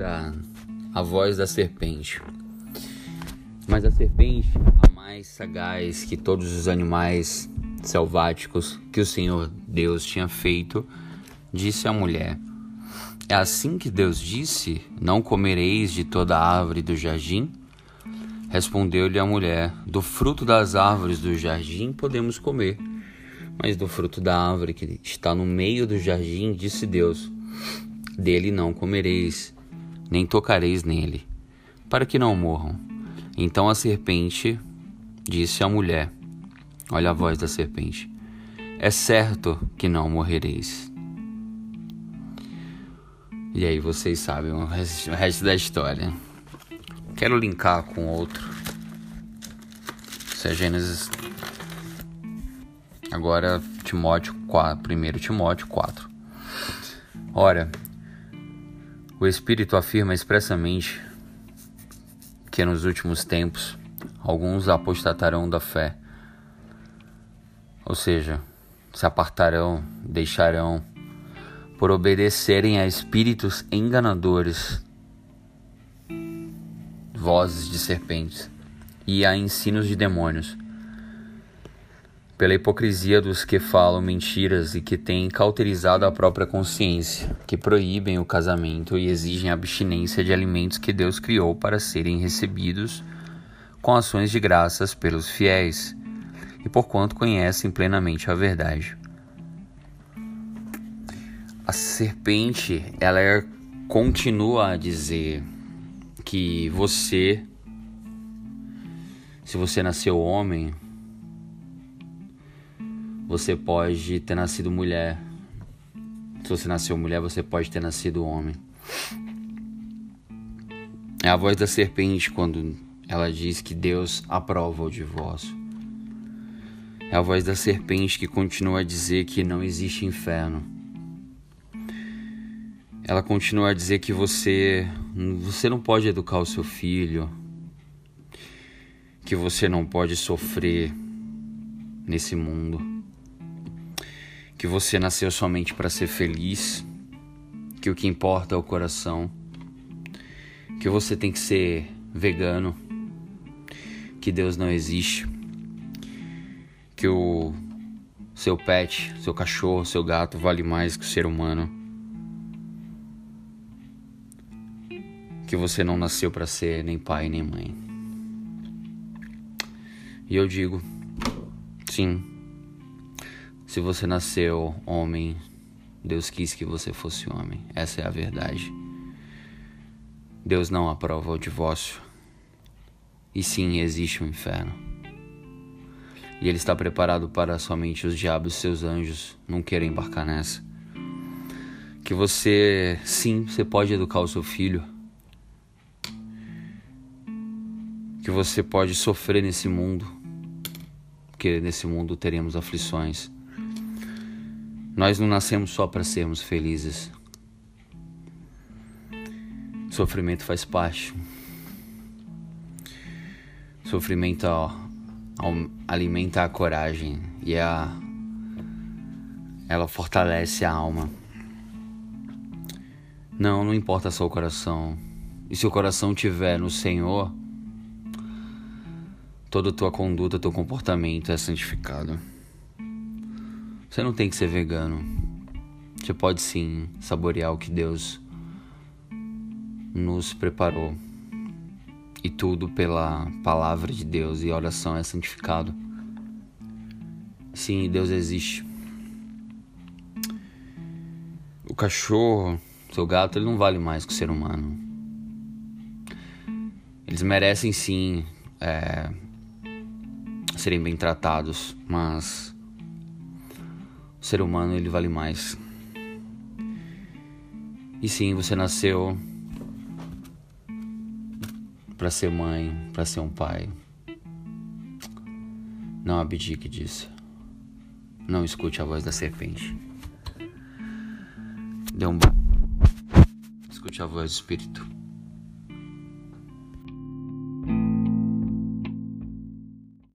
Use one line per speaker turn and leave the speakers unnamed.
a, a voz da serpente. Mas a serpente, a mais sagaz que todos os animais selváticos que o Senhor Deus tinha feito, disse à mulher: É assim que Deus disse: Não comereis de toda árvore do jardim? Respondeu-lhe a mulher: Do fruto das árvores do jardim podemos comer, mas do fruto da árvore que está no meio do jardim, disse Deus: Dele não comereis, nem tocareis nele, para que não morram. Então a serpente disse à mulher: Olha a voz da serpente. É certo que não morrereis. E aí vocês sabem o resto da história. Quero linkar com outro. Isso é Gênesis. Agora Timóteo 4, 1 Timóteo 4. Ora, o Espírito afirma expressamente que nos últimos tempos alguns apostatarão da fé, ou seja, se apartarão, deixarão, por obedecerem a espíritos enganadores, vozes de serpentes e a ensinos de demônios pela hipocrisia dos que falam mentiras e que têm cauterizado a própria consciência, que proíbem o casamento e exigem abstinência de alimentos que Deus criou para serem recebidos com ações de graças pelos fiéis, e porquanto conhecem plenamente a verdade. A serpente, ela é, continua a dizer que você, se você nasceu homem, você pode ter nascido mulher. Se você nasceu mulher, você pode ter nascido homem. É a voz da serpente quando ela diz que Deus aprova o divórcio. É a voz da serpente que continua a dizer que não existe inferno. Ela continua a dizer que você você não pode educar o seu filho, que você não pode sofrer nesse mundo que você nasceu somente para ser feliz, que o que importa é o coração, que você tem que ser vegano, que Deus não existe, que o seu pet, seu cachorro, seu gato vale mais que o ser humano. Que você não nasceu para ser nem pai nem mãe. E eu digo, sim, se você nasceu homem, Deus quis que você fosse homem. Essa é a verdade. Deus não aprova o divórcio. E sim, existe um inferno. E ele está preparado para somente os diabos e seus anjos não querem embarcar nessa. Que você, sim, você pode educar o seu filho. Que você pode sofrer nesse mundo. Porque nesse mundo teremos aflições. Nós não nascemos só para sermos felizes. Sofrimento faz parte. Sofrimento ó, alimenta a coragem e a ela fortalece a alma. Não, não importa só o coração. E se o coração tiver no Senhor, toda a tua conduta, teu comportamento é santificado. Você não tem que ser vegano. Você pode sim saborear o que Deus nos preparou. E tudo pela palavra de Deus e oração é santificado. Sim, Deus existe. O cachorro, seu gato, ele não vale mais que o ser humano. Eles merecem sim é, serem bem tratados, mas ser humano ele vale mais. E sim, você nasceu para ser mãe, para ser um pai. Não abdique disso. Não escute a voz da serpente. Dê um Escute a voz do Espírito.